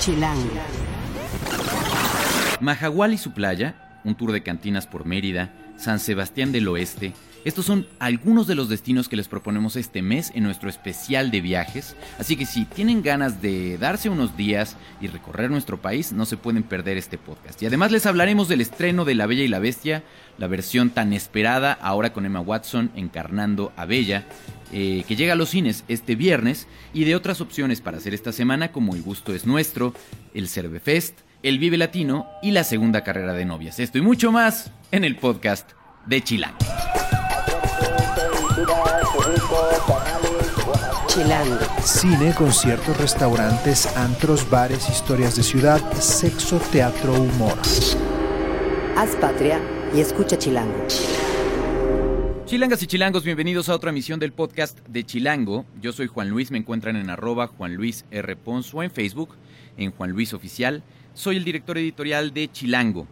Chilango. Majagual y su playa, un tour de cantinas por Mérida, San Sebastián del Oeste. Estos son algunos de los destinos que les proponemos este mes en nuestro especial de viajes, así que si tienen ganas de darse unos días y recorrer nuestro país, no se pueden perder este podcast. Y además les hablaremos del estreno de La Bella y la Bestia, la versión tan esperada ahora con Emma Watson encarnando a Bella, eh, que llega a los cines este viernes, y de otras opciones para hacer esta semana como El Gusto es Nuestro, el Cervefest, el Vive Latino y la segunda carrera de novias. Esto y mucho más en el podcast de Chilango. Chilango. Cine, conciertos, restaurantes, antros, bares, historias de ciudad, sexo, teatro, humor. Haz patria y escucha Chilango. Chilangas y chilangos, bienvenidos a otra emisión del podcast de Chilango. Yo soy Juan Luis, me encuentran en arroba Juan Luis R. Pons o en Facebook, en Juan Luis Oficial. Soy el director editorial de Chilango.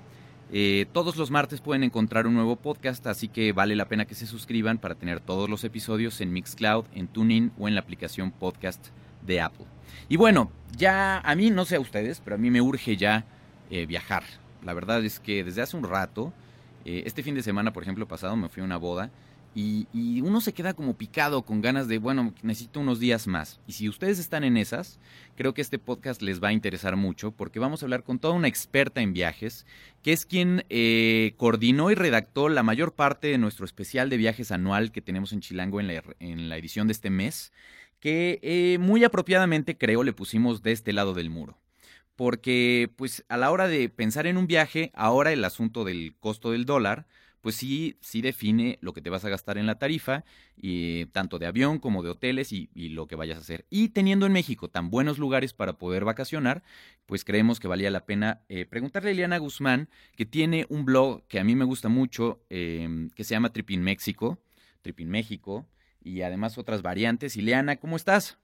Eh, todos los martes pueden encontrar un nuevo podcast, así que vale la pena que se suscriban para tener todos los episodios en Mixcloud, en TuneIn o en la aplicación podcast de Apple. Y bueno, ya a mí, no sé a ustedes, pero a mí me urge ya eh, viajar. La verdad es que desde hace un rato, eh, este fin de semana, por ejemplo, pasado, me fui a una boda y, y, uno se queda como picado con ganas de, bueno, necesito unos días más. Y si ustedes están en esas, creo que este podcast les va a interesar mucho porque vamos a hablar con toda una experta en viajes, que es quien eh, coordinó y redactó la mayor parte de nuestro especial de viajes anual que tenemos en Chilango en la, en la edición de este mes, que eh, muy apropiadamente creo le pusimos de este lado del muro porque pues a la hora de pensar en un viaje, ahora el asunto del costo del dólar, pues sí, sí define lo que te vas a gastar en la tarifa, y, tanto de avión como de hoteles y, y, lo que vayas a hacer. Y teniendo en México tan buenos lugares para poder vacacionar, pues creemos que valía la pena eh, preguntarle a Eliana Guzmán, que tiene un blog que a mí me gusta mucho, eh, que se llama Tripin México, Tripin México, y además otras variantes. Ileana, ¿cómo estás?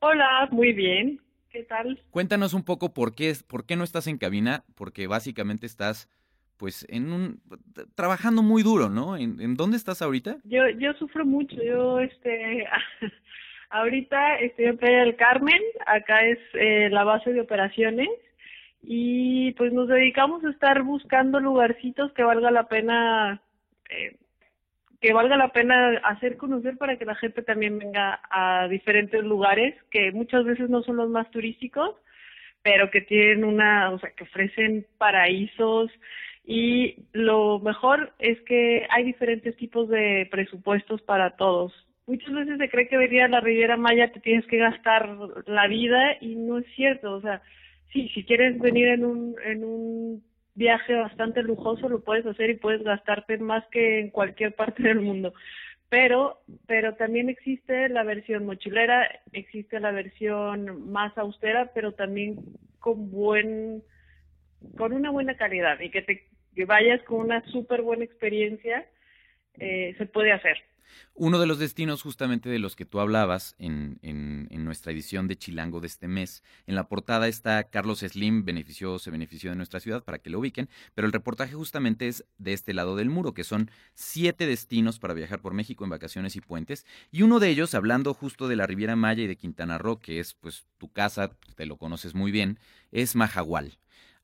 Hola, muy bien. ¿Qué tal? Cuéntanos un poco por qué, por qué no estás en cabina, porque básicamente estás pues en un trabajando muy duro, ¿no? ¿En, dónde estás ahorita? Yo yo sufro mucho, yo este ahorita estoy en Playa del Carmen, acá es eh, la base de operaciones y pues nos dedicamos a estar buscando lugarcitos que valga la pena eh, que valga la pena hacer conocer para que la gente también venga a diferentes lugares que muchas veces no son los más turísticos, pero que tienen una, o sea, que ofrecen paraísos y lo mejor es que hay diferentes tipos de presupuestos para todos. Muchas veces se cree que venir a la Riviera Maya te tienes que gastar la vida y no es cierto. O sea, sí, si quieres venir en un, en un viaje bastante lujoso lo puedes hacer y puedes gastarte más que en cualquier parte del mundo. Pero, pero también existe la versión mochilera, existe la versión más austera, pero también con buen, con una buena calidad y que te que vayas con una súper buena experiencia, eh, se puede hacer. Uno de los destinos justamente de los que tú hablabas en, en, en, nuestra edición de Chilango de este mes, en la portada está Carlos Slim, benefició, se benefició de nuestra ciudad para que lo ubiquen, pero el reportaje justamente es de este lado del muro, que son siete destinos para viajar por México en vacaciones y puentes, y uno de ellos, hablando justo de la Riviera Maya y de Quintana Roo, que es pues tu casa, te lo conoces muy bien, es Majagual.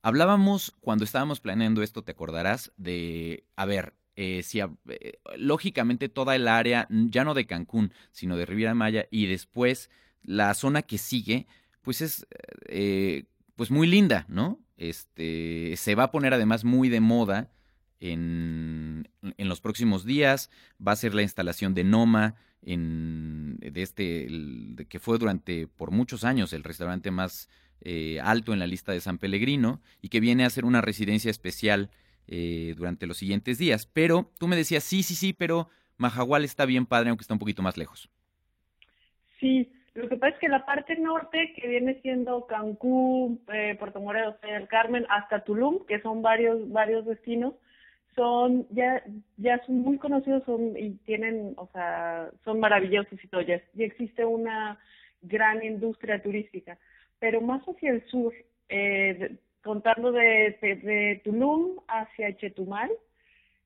Hablábamos cuando estábamos planeando esto, te acordarás, de, a ver, eh, si eh, lógicamente toda el área, ya no de Cancún, sino de Riviera Maya, y después la zona que sigue, pues es eh, pues muy linda, ¿no? Este, se va a poner además muy de moda en, en los próximos días, va a ser la instalación de Noma, en, de este, el, que fue durante, por muchos años, el restaurante más eh, alto en la lista de San Pellegrino y que viene a ser una residencia especial eh, durante los siguientes días. Pero tú me decías, sí, sí, sí, pero Majagual está bien padre, aunque está un poquito más lejos. Sí, lo que pasa es que la parte norte, que viene siendo Cancún, eh, Puerto Morelos, el Carmen, hasta Tulum, que son varios, varios destinos, son ya ya son muy conocidos son y tienen o sea son maravillosos y todo ya existe una gran industria turística pero más hacia el sur, eh, contando de, de, Tulum hacia Chetumal,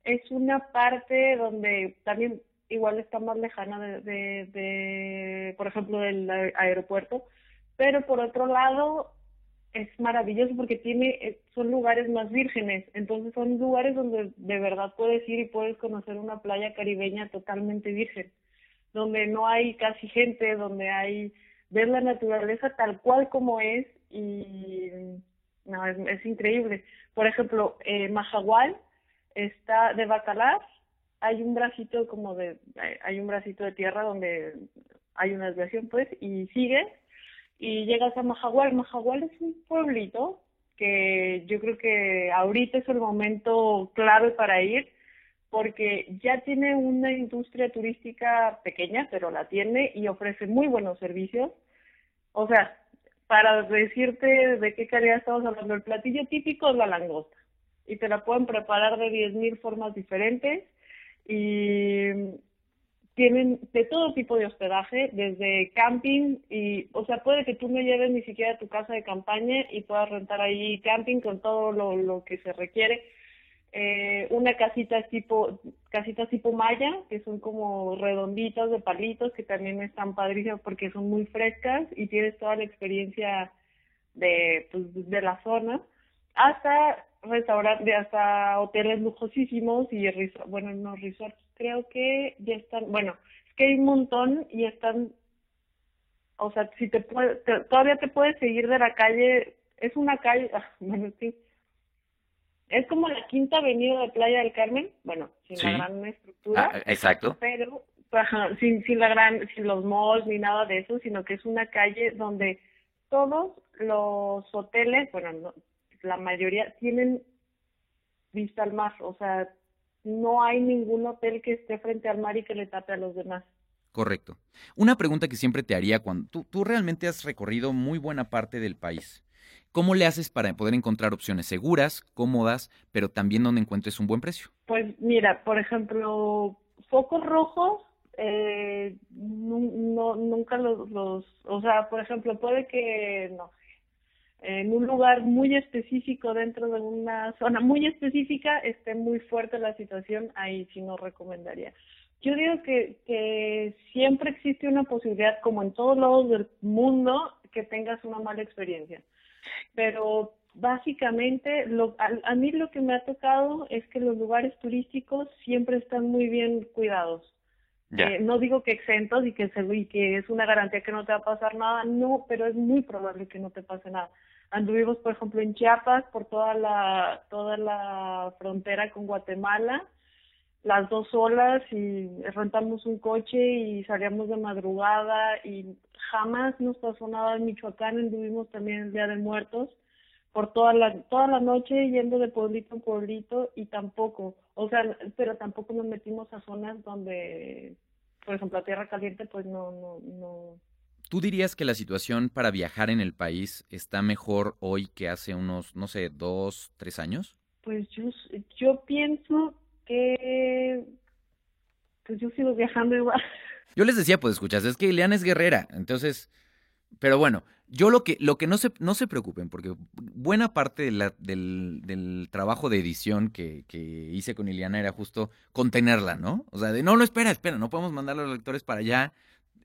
es una parte donde también igual está más lejana de, de, de, por ejemplo, del aeropuerto, pero por otro lado es maravilloso porque tiene eh, son lugares más vírgenes, entonces son lugares donde de verdad puedes ir y puedes conocer una playa caribeña totalmente virgen, donde no hay casi gente, donde hay ver la naturaleza tal cual como es y no es, increíble. Por ejemplo, eh, Mahahual está de Bacalar, hay un bracito como de hay un bracito de tierra donde hay una desviación pues y sigues y llegas a Mahahual. Mahahual es un pueblito que yo creo que ahorita es el momento clave para ir porque ya tiene una industria turística pequeña, pero la tiene y ofrece muy buenos servicios. O sea, para decirte de qué calidad estamos hablando, el platillo típico es la langosta y te la pueden preparar de 10.000 formas diferentes y tienen de todo tipo de hospedaje, desde camping y, o sea, puede que tú no lleves ni siquiera tu casa de campaña y puedas rentar ahí camping con todo lo, lo que se requiere. Eh, una casita tipo, casitas tipo maya, que son como redonditas de palitos, que también están padrísimas porque son muy frescas y tienes toda la experiencia de, pues, de la zona, hasta restaurantes, hasta hoteles lujosísimos y, bueno, no resorts creo que ya están, bueno, es que hay un montón y están, o sea, si te, puede, todavía te puedes seguir de la calle, es una calle, ah, bueno, sí, es como la quinta avenida de Playa del Carmen, bueno, sin la gran estructura. Ah, exacto. Pero, sin, sin la gran, sin los malls ni nada de eso, sino que es una calle donde todos los hoteles, bueno, la mayoría tienen vista al mar, o sea, no hay ningún hotel que esté frente al mar y que le tape a los demás. Correcto. Una pregunta que siempre te haría cuando tú, tú realmente has recorrido muy buena parte del país. ¿Cómo le haces para poder encontrar opciones seguras, cómodas, pero también donde encuentres un buen precio? Pues mira, por ejemplo, focos rojos, eh, no, nunca los, los, o sea, por ejemplo, puede que, no, en un lugar muy específico dentro de una zona muy específica esté muy fuerte la situación, ahí sí no recomendaría. Yo digo que, que siempre existe una posibilidad, como en todos lados del mundo, que tengas una mala experiencia. Pero básicamente, lo, a, mí lo que me ha tocado es que los lugares turísticos siempre están muy bien cuidados. Eh, no digo que exentos y que, se, y que es una garantía que no te va a pasar nada, no, pero es muy probable que no te pase nada. Anduvimos, por ejemplo, en Chiapas por toda la, toda la frontera con Guatemala, las dos olas y rentamos un coche y salíamos de madrugada y jamás nos pasó nada en Michoacán, anduvimos también el Día de Muertos por toda la toda la noche yendo de pueblito en pueblito y tampoco, o sea, pero tampoco nos metimos a zonas donde, por ejemplo, a Tierra Caliente, pues no no no ¿Tú dirías que la situación para viajar en el país está mejor hoy que hace unos, no sé, dos, tres años? Pues yo, yo pienso que pues yo sigo viajando igual. Yo les decía, pues escuchas, es que Ileana es guerrera, entonces, pero bueno, yo lo que, lo que no se, no se preocupen, porque buena parte de la, del, del, trabajo de edición que, que, hice con Ileana era justo contenerla, ¿no? O sea, de no, no, espera, espera, no podemos mandar a los lectores para allá,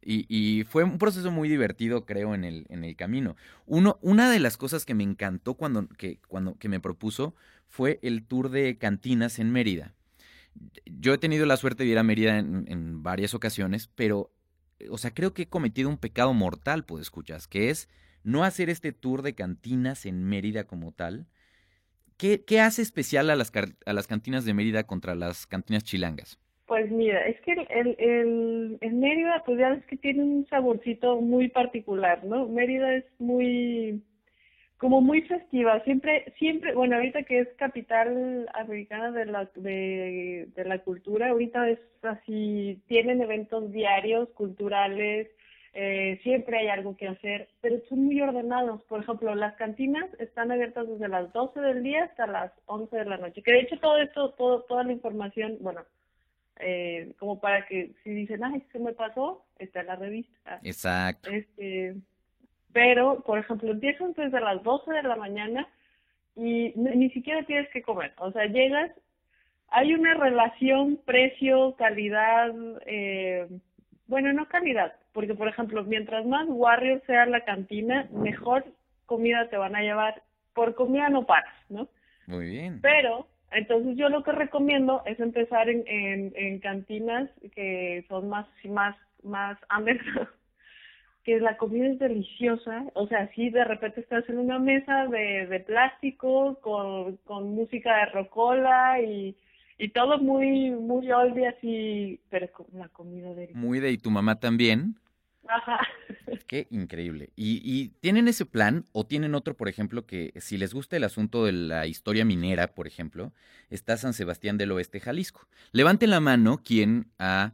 y, fue un proceso muy divertido, creo, en el, en el camino. Uno, una de las cosas que me encantó cuando que, cuando, que me propuso fue el tour de cantinas en Mérida. Yo he tenido la suerte de ir a Mérida en, varias ocasiones, pero, o sea, creo que he cometido un pecado mortal, pues escuchas, que es no hacer este tour de cantinas en Mérida como tal. ¿Qué, qué hace especial a las, a las cantinas de Mérida contra las cantinas chilangas? Pues mira, es que el, el, el, Mérida, pues ya ves que tiene un saborcito muy particular, ¿no? Mérida es muy, como muy festiva, siempre, siempre, bueno, ahorita que es capital americana de la, de, de la cultura, ahorita es así, tienen eventos diarios, culturales, eh, siempre hay algo que hacer, pero son muy ordenados. Por ejemplo, las cantinas están abiertas desde las 12 del día hasta las 11 de la noche, que de hecho todo esto, todo, toda la información, bueno, eh, como para que si dicen, ay, se me pasó, está en la revista. Exacto. Este, pero, por ejemplo, empiezan desde las 12 de la mañana y ni siquiera tienes que comer. O sea, llegas, hay una relación precio-calidad, eh, bueno, no calidad, porque, por ejemplo, mientras más warrior sea la cantina, mejor comida te van a llevar, por comida no paras, ¿no? Muy bien. Pero, entonces yo lo que recomiendo es empezar en, en, en cantinas que son más, más, más underground que la comida es deliciosa, o sea, si de repente estás en una mesa de, de plástico con, con música de rocola y, y todo muy, muy oldie así, pero con la comida deliciosa. Muy de y tu mamá también. Ajá. Qué increíble. ¿Y, ¿Y tienen ese plan o tienen otro, por ejemplo, que si les gusta el asunto de la historia minera, por ejemplo, está San Sebastián del Oeste, Jalisco? Levanten la mano quien ha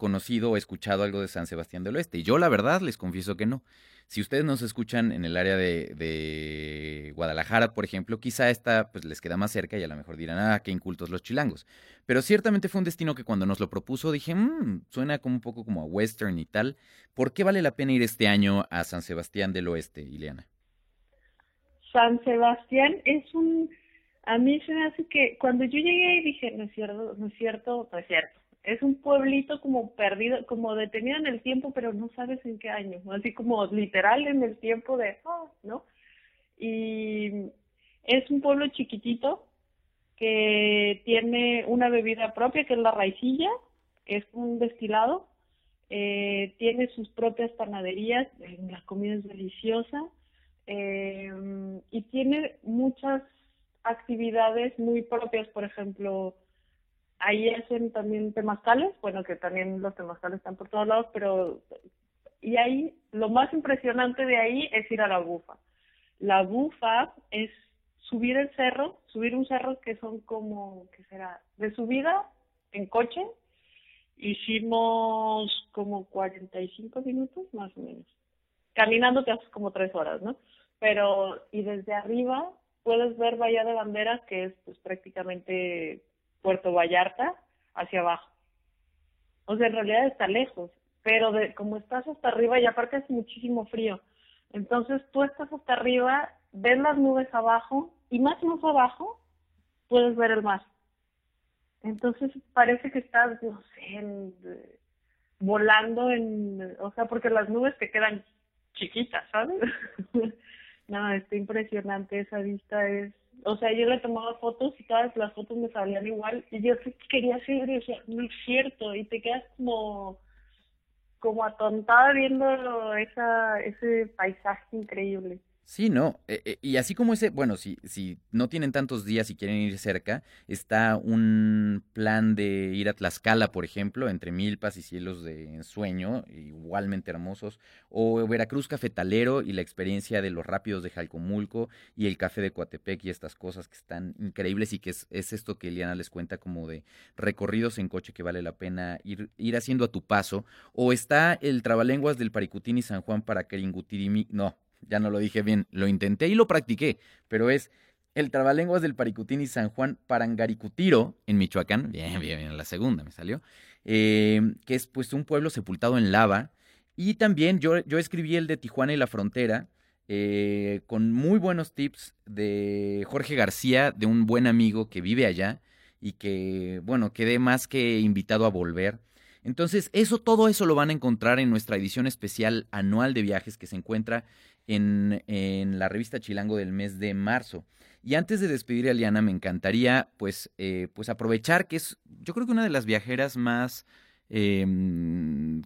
conocido o escuchado algo de San Sebastián del Oeste. Y yo la verdad les confieso que no. Si ustedes nos escuchan en el área de, de, Guadalajara, por ejemplo, quizá esta pues les queda más cerca y a lo mejor dirán, ah, qué incultos los chilangos. Pero ciertamente fue un destino que cuando nos lo propuso dije, mmm, suena como un poco como a western y tal. ¿Por qué vale la pena ir este año a San Sebastián del Oeste, Ileana? San Sebastián es un... A mí se me hace que cuando yo llegué y dije, no es cierto, no es cierto, no es cierto es un pueblito como perdido, como detenido en el tiempo, pero no sabes en qué año, así como literal en el tiempo de, oh, ¿no? Y es un pueblo chiquitito que tiene una bebida propia, que es la raicilla, que es un destilado, eh, tiene sus propias panaderías, la comida es deliciosa, eh, y tiene muchas actividades muy propias, por ejemplo, ahí hacen también temazcales, bueno, que también los temazcales están por todos lados, pero y ahí lo más impresionante de ahí es ir a la bufa. La bufa es subir el cerro, subir un cerro que son como, ¿qué será? De subida en coche, hicimos como 45 minutos más o menos. Caminando te haces como tres horas, ¿no? Pero, y desde arriba puedes ver Bahía de Banderas, que es pues prácticamente Puerto Vallarta hacia abajo. O sea, en realidad está lejos, pero de, como estás hasta arriba y aparte es muchísimo frío, entonces tú estás hasta arriba, ves las nubes abajo y más más abajo puedes ver el mar. Entonces parece que estás, no sé, volando en, o sea, porque las nubes te quedan chiquitas, ¿sabes? no, está impresionante esa vista, es o sea, yo le tomaba fotos y todas las fotos me salían igual y yo quería seguir y decía, no es cierto, y te quedas como como atontada viendo esa, ese paisaje increíble. Sí, no. Eh, eh, y así como ese, bueno, si, si no tienen tantos días y quieren ir cerca, está un plan de ir a Tlaxcala, por ejemplo, entre Milpas y Cielos de Ensueño, igualmente hermosos, o Veracruz Cafetalero y la experiencia de los rápidos de Jalcomulco y el café de Coatepec y estas cosas que están increíbles y que es, es esto que Eliana les cuenta como de recorridos en coche que vale la pena ir, ir haciendo a tu paso, o está el Trabalenguas del Paricutín y San Juan para Keringutirimi, no, ya no lo dije bien, lo intenté y lo practiqué, pero es el trabalenguas del Paricutín y San Juan Parangaricutiro, en Michoacán, bien, bien, bien, la segunda me salió, eh, que es pues un pueblo sepultado en lava, y también yo, yo escribí el de Tijuana y la Frontera, eh, con muy buenos tips de Jorge García, de un buen amigo que vive allá, y que, bueno, quedé más que invitado a volver. Entonces, eso, todo eso lo van a encontrar en nuestra edición especial anual de viajes que se encuentra en, en, la revista Chilango del mes de marzo. Y antes de despedir a Liana, me encantaría pues, eh, pues aprovechar que es, yo creo que una de las viajeras más eh,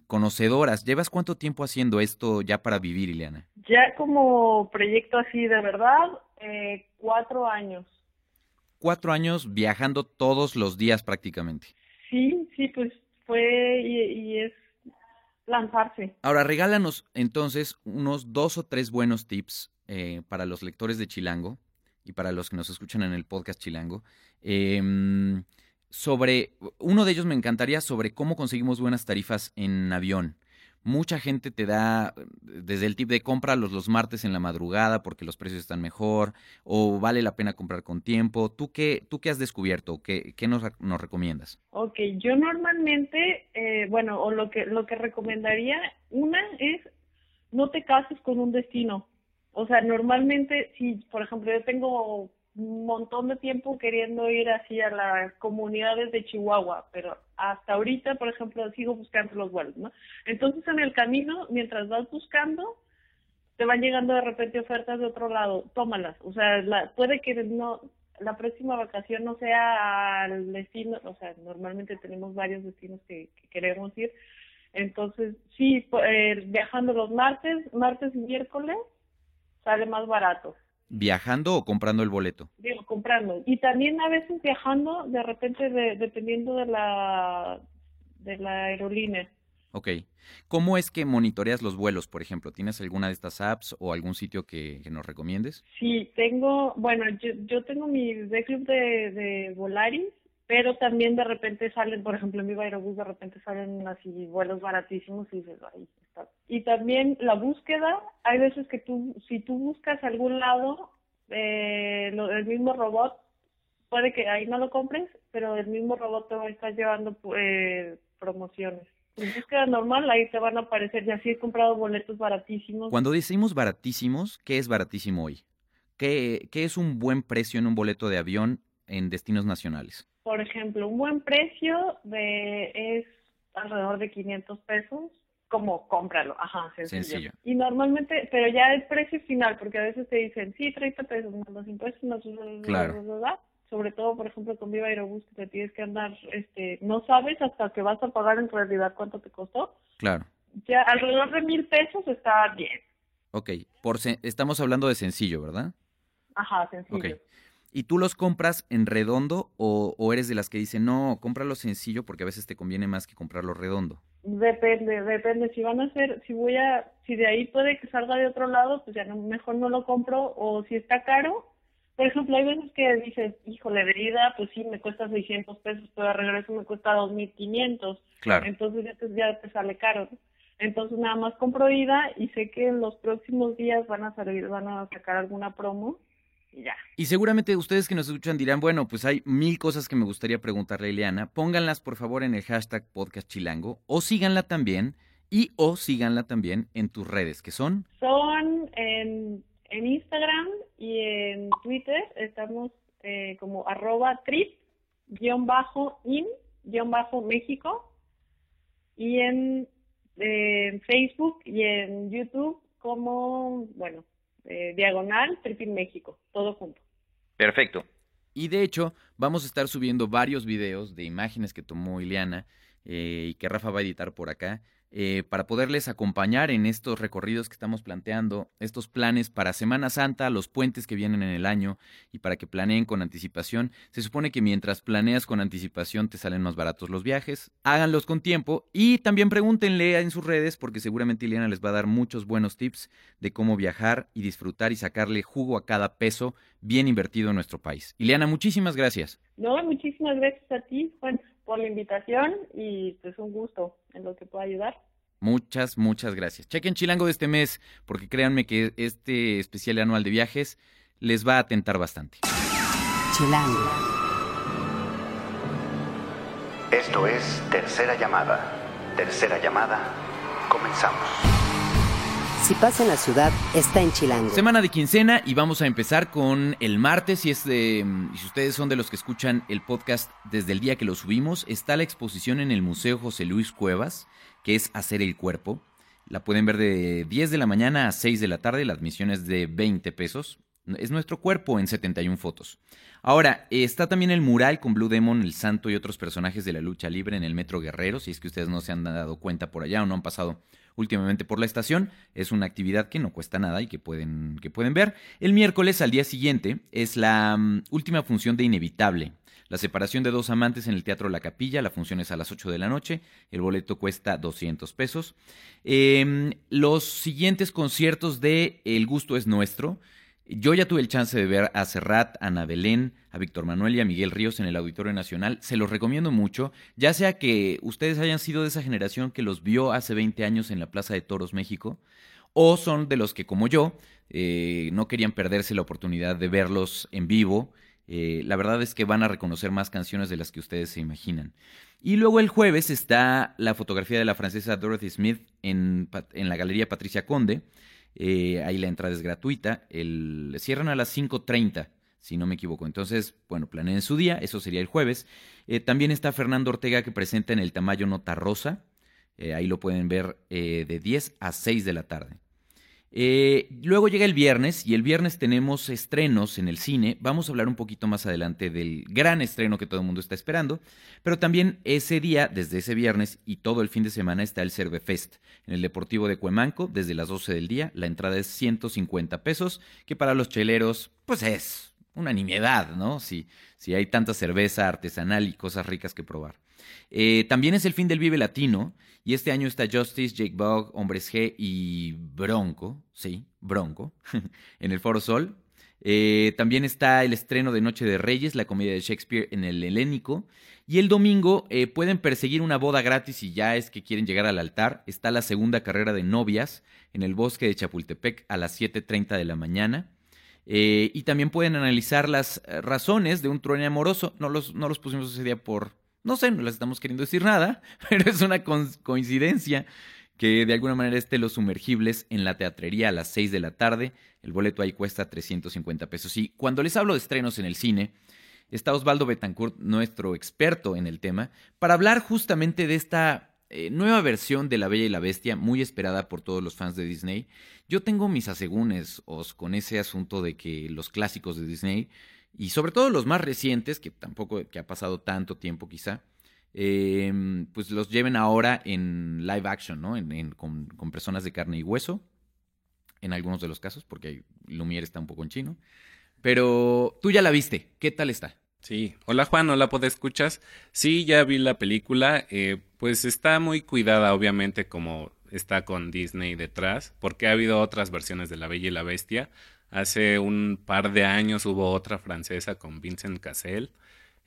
conocedoras. ¿Llevas cuánto tiempo haciendo esto ya para vivir, Ileana? Ya como proyecto así de verdad, eh, cuatro años. Cuatro años viajando todos los días prácticamente. Sí, sí, pues fue y, y es lanzarse. Ahora, regálanos entonces unos dos o tres buenos tips eh, para los lectores de Chilango y para los que nos escuchan en el podcast Chilango. Eh, sobre, uno de ellos me encantaría sobre cómo conseguimos buenas tarifas en avión mucha gente te da desde el tip de compra los, los martes en la madrugada porque los precios están mejor o vale la pena comprar con tiempo. ¿Tú qué, tú qué has descubierto? ¿Qué, qué nos, nos recomiendas? Ok, yo normalmente, eh, bueno, o lo que, lo que recomendaría, una es no te cases con un destino. O sea, normalmente, si, por ejemplo, yo tengo montón de tiempo queriendo ir así a las comunidades de Chihuahua, pero hasta ahorita, por ejemplo, sigo buscando los vuelos, ¿no? Entonces, en el camino, mientras vas buscando, te van llegando de repente ofertas de otro lado, tómalas. O sea, la, puede que no la próxima vacación no sea al destino, o sea, normalmente tenemos varios destinos que, queremos ir. Entonces, sí, eh, viajando los martes, martes y miércoles, sale más barato. ¿Viajando o comprando el boleto? Digo, comprando. Y también a veces viajando, de repente, dependiendo de la, de la aerolínea. Ok. ¿Cómo es que monitoreas los vuelos, por ejemplo? ¿Tienes alguna de estas apps o algún sitio que, nos recomiendes? Sí, tengo, bueno, yo, yo tengo mi de club de, de Volaris, pero también de repente salen, por ejemplo, en mi Aerobús de repente salen así vuelos baratísimos y dices, ahí está. Y también la búsqueda, hay veces que tú, si tú buscas algún lado, eh, el mismo robot, puede que ahí no lo compres, pero el mismo robot te va a estar llevando eh, promociones. En búsqueda normal, ahí te van a aparecer. Ya sí he comprado boletos baratísimos. Cuando decimos baratísimos, ¿qué es baratísimo hoy? ¿Qué, ¿Qué es un buen precio en un boleto de avión en destinos nacionales? Por ejemplo, un buen precio de es alrededor de 500 pesos como cómpralo, ajá, sencillo. Y normalmente, pero ya el precio final, porque a veces te dicen, sí, 30 pesos más los impuestos, más claro sobre todo, por ejemplo, con Viva Aerobús, que te tienes que andar, este, no sabes hasta que vas a pagar en realidad cuánto te costó. Claro. Ya alrededor de mil pesos está bien. Ok, por estamos hablando de sencillo, ¿verdad? Ajá, sencillo. Okay. ¿Y tú los compras en redondo o, o, eres de las que dicen, no, cómpralo sencillo porque a veces te conviene más que comprarlo redondo? Depende, depende. Si van a hacer, si voy a, si de ahí puede que salga de otro lado, pues ya no, mejor no lo compro. O si está caro, por ejemplo, hay veces que dices, híjole, de ida, pues sí, me cuesta 600 pesos, pero de regreso me cuesta 2.500. Claro. Entonces ya te, ya te sale caro. Entonces nada más compro ida y sé que en los próximos días van a salir, van a sacar alguna promo y ya. Y seguramente ustedes que nos escuchan dirán, bueno, pues hay mil cosas que me gustaría preguntarle a Ileana. Pónganlas por favor en el hashtag podcast chilango o síganla también y o síganla también en tus redes, que son... Son en en Instagram y en Twitter estamos eh, como arroba trip guion bajo in guion bajo México y en, Facebook y en YouTube como, bueno, eh, diagonal Trip in México, todo junto. Perfecto. Y de hecho, vamos a estar subiendo varios videos de imágenes que tomó Ileana eh, y que Rafa va a editar por acá eh, para poderles acompañar en estos recorridos que estamos planteando, estos planes para Semana Santa, los puentes que vienen en el año y para que planeen con anticipación. Se supone que mientras planeas con anticipación te salen más baratos los viajes. Háganlos con tiempo y también pregúntenle en sus redes porque seguramente Ileana les va a dar muchos buenos tips de cómo viajar y disfrutar y sacarle jugo a cada peso bien invertido en nuestro país. Ileana, muchísimas gracias. No, muchísimas gracias a ti, Juan por la invitación y pues un gusto en lo que pueda ayudar. Muchas, muchas gracias. Chequen Chilango de este mes, porque créanme que este especial anual de viajes les va a atentar bastante. Chilango. Esto es Tercera Llamada. Tercera Llamada. Comenzamos. Si pasa en la ciudad, está en Chilango. Semana de quincena y vamos a empezar con el martes. Y, es de, si ustedes son de los que escuchan el podcast desde el día que lo subimos, está la exposición en el Museo José Luis Cuevas, que es Hacer el Cuerpo. La pueden ver de 10 de la mañana a 6 de la tarde. La admisión es de 20 pesos. Es nuestro cuerpo en 71 fotos. Ahora, está también el mural con Blue Demon, el santo y otros personajes de la lucha libre en el Metro Guerrero. Si es que ustedes no se han dado cuenta por allá o no han pasado últimamente por la estación. Es una actividad que no cuesta nada y que pueden, que pueden ver. El miércoles al día siguiente es la mm, última función de Inevitable. La separación de dos amantes en el Teatro La Capilla, la función es a las 8 de la noche, el boleto cuesta 200 pesos. Em, los siguientes conciertos de El Gusto es Nuestro, yo ya tuve el chance de ver a Serrat, a Ana Belén, a Víctor Manuel y a Miguel Ríos en el Auditorio Nacional. Se los recomiendo mucho, ya sea que ustedes hayan sido de esa generación que los vio hace 20 años en la Plaza de Toros México, o son de los que, como yo, eh, no querían perderse la oportunidad de verlos en vivo. Eh, la verdad es que van a reconocer más canciones de las que ustedes se imaginan. Y luego el jueves está la fotografía de la francesa Dorothy Smith en, en la Galería Patricia Conde. Eh, ahí la entrada es gratuita. El, cierran a las 5.30, si no me equivoco. Entonces, bueno, planeen su día, eso sería el jueves. Eh, también está Fernando Ortega que presenta en el Tamayo Nota Rosa. Eh, ahí lo pueden ver de 10 a 6 de la tarde. Eh, luego llega el viernes y el viernes tenemos estrenos en el cine. Vamos a hablar un poquito más adelante del gran estreno que todo el mundo está esperando. Pero también ese día, desde ese viernes y todo el fin de semana, está el Cervefest en el Deportivo de Cuemanco desde las 12 del día. La entrada es 150 pesos, que para los cheleros, pues es una nimiedad, ¿no? Si, si hay tanta cerveza artesanal y cosas ricas que probar. Eh, también es el fin del Vive Latino y este año está Justice, Jake Bug, Hombres G y Bronco, sí, Bronco, en el Foro Sol. Eh, también está el estreno de Noche de Reyes, la comedia de Shakespeare en el Helénico. Y el domingo eh, pueden perseguir una boda gratis si ya es que quieren llegar al altar. Está la segunda carrera de novias en el bosque de Chapultepec a las 7.30 de la mañana. y también pueden analizar las razones de un trueno amoroso. No los, no los pusimos ese día por, no sé, no les estamos queriendo decir nada, pero es una coincidencia que de alguna manera esté Los Sumergibles en la teatrería a las 6 de la tarde. El boleto ahí cuesta 350 pesos. Y cuando les hablo de estrenos en el cine, está Osvaldo Betancourt, nuestro experto en el tema, para hablar justamente de esta eh, nueva versión de La Bella y la Bestia, muy esperada por todos los fans de Disney. Yo tengo mis asegúnes os, con ese asunto de que los clásicos de Disney y sobre todo los más recientes, que tampoco que ha pasado tanto tiempo quizá, em, pues los lleven ahora en live action, ¿no? En, con, personas de carne y hueso, en algunos de los casos, porque Lumière está un poco en chino. Pero tú ya la viste, ¿qué tal está? Sí, hola Juan, hola ¿puedes escuchas? Sí, ya vi la película, eh, pues está muy cuidada obviamente como está con Disney detrás, porque ha habido otras versiones de La Bella y la Bestia, Hace un par de años hubo otra francesa con Vincent Cassel.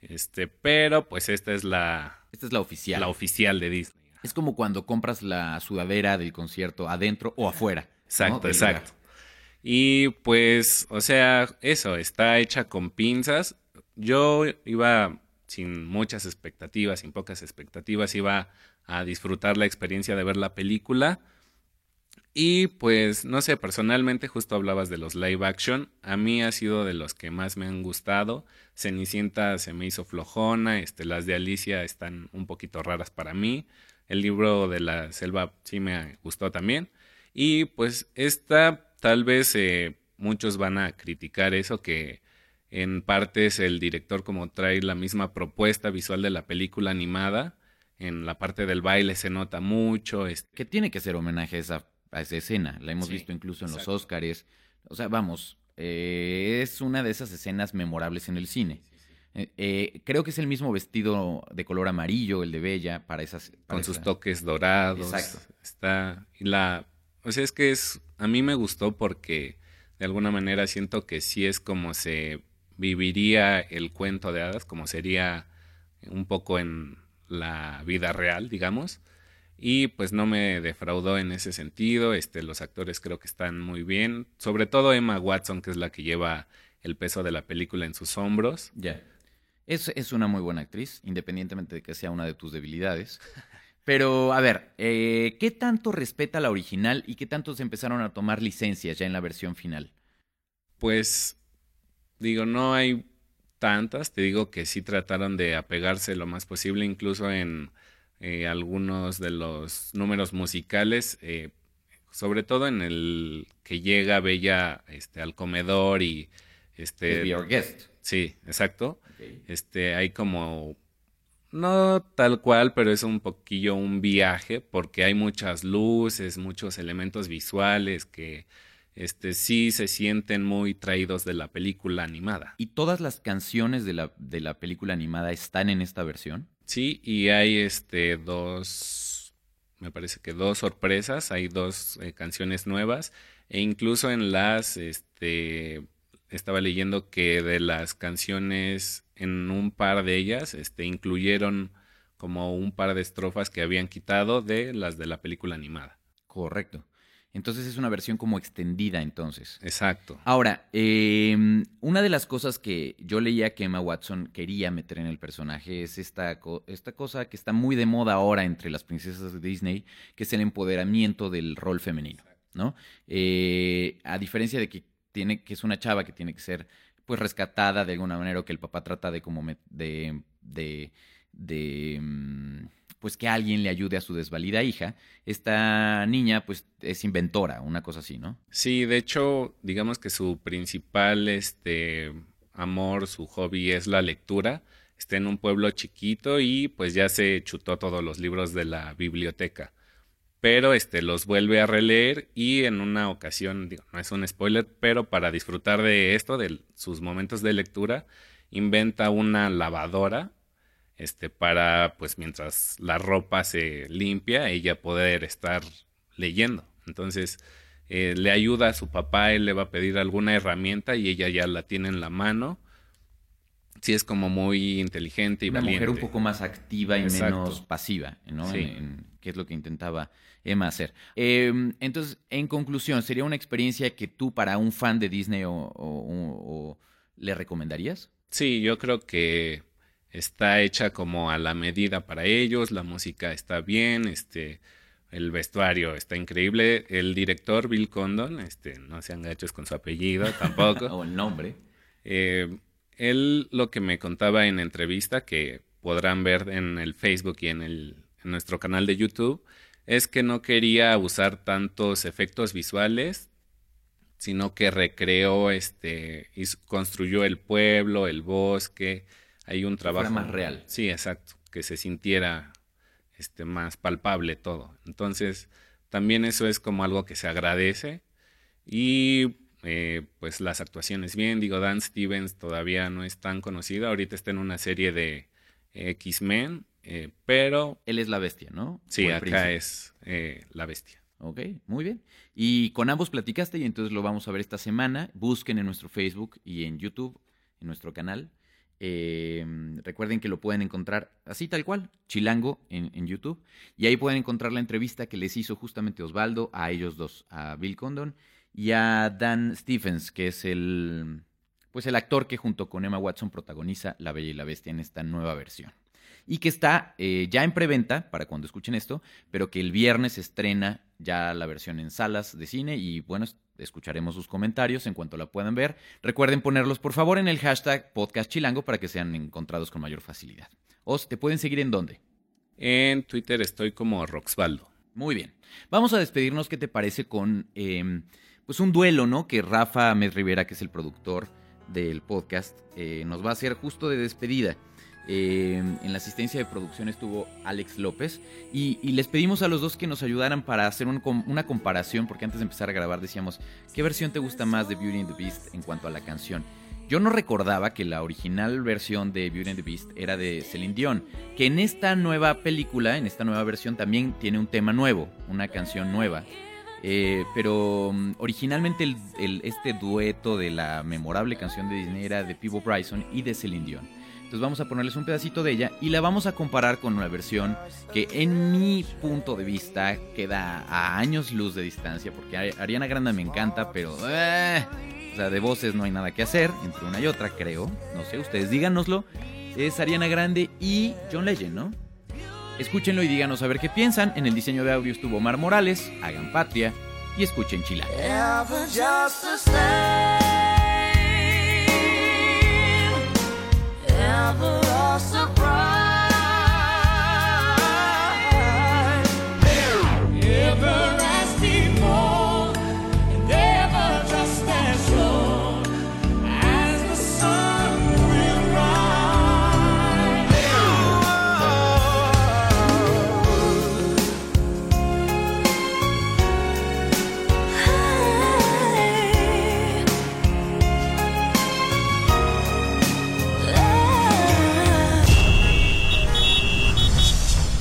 Este, pero pues esta es la. Esta es la oficial. La oficial de Disney. Es como cuando compras la sudadera del concierto adentro o afuera. Exacto, exacto. Y pues, o sea, eso, está hecha con pinzas. Yo iba sin muchas expectativas, sin pocas expectativas, iba a disfrutar la experiencia de ver la película y pues, no sé, personalmente justo hablabas de los live action. A mí ha sido de los que más me han gustado. Cenicienta se me hizo flojona, este, las de Alicia están un poquito raras para mí. El libro de la selva sí me gustó también. Y pues esta tal vez eh, muchos van a criticar eso que en partes el director como trae la misma propuesta visual de la película animada. En la parte del baile se nota mucho. Que tiene que ser homenaje a esa a esa escena. La hemos visto incluso en los Oscars. O sea, vamos, eh, es una de esas escenas memorables en el cine. Eh, eh, creo que es el mismo vestido de color amarillo, el de Bella, para esas. Con sus toques dorados. Exacto. Está. Y la. O sea, es que es. A mí me gustó porque de alguna manera siento que sí es como se viviría el cuento de hadas, como sería un poco en la vida real, digamos y pues no me defraudó en ese sentido. Este, los actores creo que están muy bien, sobre todo Emma Watson, que es la que lleva el peso de la película en sus hombros. Ya. Es, es una muy buena actriz, independientemente de que sea una de tus debilidades. Pero, a ver, eh, ¿qué tanto respeta la original y qué tanto se empezaron a tomar licencias ya en la versión final? Pues, digo, no hay tantas. Te digo que sí trataron de apegarse lo más posible, incluso en eh, algunos de los números musicales, eh, sobre todo en el que llega Bella este, al comedor y este Be Guest. Sí, exacto. Este hay como no tal cual, pero es un poquillo un viaje porque hay muchas luces, muchos elementos visuales que este sí se sienten muy traídos de la película animada. ¿Y todas las canciones de la, de la película animada están en esta versión? Sí, y hay este dos, me parece que dos sorpresas, hay dos eh, canciones nuevas e incluso en las, este, estaba leyendo que de las canciones, en un par de ellas, este, incluyeron como un par de estrofas que habían quitado de las de la película animada. Correcto. Entonces es una versión como extendida entonces. Exacto. Ahora, em, una de las cosas que yo leía que Emma Watson quería meter en el personaje es esta, esta cosa que está muy de moda ahora entre las princesas de Disney, que es el empoderamiento del rol femenino, ¿no? Eh, a diferencia de que, tiene, que es una chava que tiene que ser pues rescatada de alguna manera o que el papá trata de como de, de, de mm, pues que alguien le ayude a su desvalida hija. Esta niña pues es inventora, una cosa así, ¿no? Sí, de hecho, digamos que su principal este amor, su hobby es la lectura. Está en un pueblo chiquito y pues ya se chutó todos los libros de la biblioteca. Pero este los vuelve a releer y en una ocasión, digo, no es un spoiler, pero para disfrutar de esto, de sus momentos de lectura, inventa una lavadora este para pues mientras la ropa se limpia ella poder estar leyendo entonces eh, le ayuda a su papá él le va a pedir alguna herramienta y ella ya la tiene en la mano sí es como muy inteligente y Una valiente mujer un poco más activa y Exacto. menos pasiva, ¿no? Sí. En, en qué es lo que intentaba Emma hacer. Eh, entonces, en conclusión, ¿sería una experiencia que tú para un fan de Disney o, o- o- o le recomendarías? Sí, yo creo que está hecha como a la medida para ellos, la música está bien, este, el vestuario está increíble, el director Bill Condon, este, no sean gachos con su apellido tampoco. o el nombre. Eh, él lo que me contaba en entrevista, que podrán ver en el Facebook y en, el, en nuestro canal de YouTube, es que no quería usar tantos efectos visuales, sino que recreó, este, y construyó el pueblo, el bosque, hay un fuera trabajo más real. Sí, exacto, que se sintiera este, más palpable todo. Entonces, también eso es como algo que se agradece. Y eh, pues las actuaciones bien, digo, Dan Stevens todavía no es tan conocido, ahorita está en una serie de X-Men, eh, pero Él es la bestia, ¿no? sí, acá príncipe. es eh, la bestia. Ok, muy bien. Y con ambos platicaste y entonces lo vamos a ver esta semana. Busquen en nuestro Facebook y en YouTube, en nuestro canal. Eh, recuerden que lo pueden encontrar así tal cual, Chilango en, en YouTube. Y ahí pueden encontrar la entrevista que les hizo justamente Osvaldo a ellos dos, a Bill Condon y a Dan Stephens, que es el, pues el actor que junto con Emma Watson protagoniza La Bella y la Bestia en esta nueva versión. Y que está eh, ya en preventa para cuando escuchen esto, pero que el viernes estrena ya la versión en salas de cine y bueno, es- escucharemos sus comentarios en cuanto la puedan ver. Recuerden ponerlos por favor en el hashtag podcast chilango para que sean encontrados con mayor facilidad. Os, ¿te pueden seguir en dónde? En Twitter estoy como Roxvaldo. Muy bien. Vamos a despedirnos, ¿qué te parece con eh, pues un duelo, ¿no? Que Rafa Med Rivera, que es el productor del podcast, eh, nos va a hacer justo de despedida. Eh, en la asistencia de producción estuvo Alex López y, les pedimos a los dos que nos ayudaran para hacer una comparación, porque antes de empezar a grabar decíamos, ¿qué versión te gusta más de Beauty and the Beast en cuanto a la canción? Yo no recordaba que la original versión de Beauty and the Beast era de Celine Dion, que en esta nueva película, en esta nueva versión también tiene un tema nuevo, una canción nueva. Eh, pero mm, originalmente el- este dueto de la memorable canción de Disney era de Peebo Bryson y de Celine Dion. Entonces vamos a ponerles un pedacito de ella y la vamos a comparar con una versión que en mi punto de vista queda a años luz de distancia, porque Ari- Ariana Grande me encanta, pero... eh, o sea, de voces no hay nada que hacer entre una y otra, creo. No sé, ustedes díganoslo. Es Ariana Grande y John Legend, ¿no? Escúchenlo y díganos a ver qué piensan. En el diseño de audio estuvo Omar Morales, hagan patria y escuchen Chilango. lover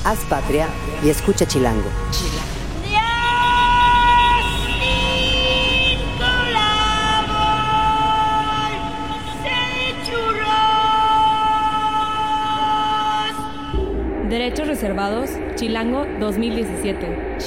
Haz patria y escucha Chilango. Derechos reservados, Chilango 2017.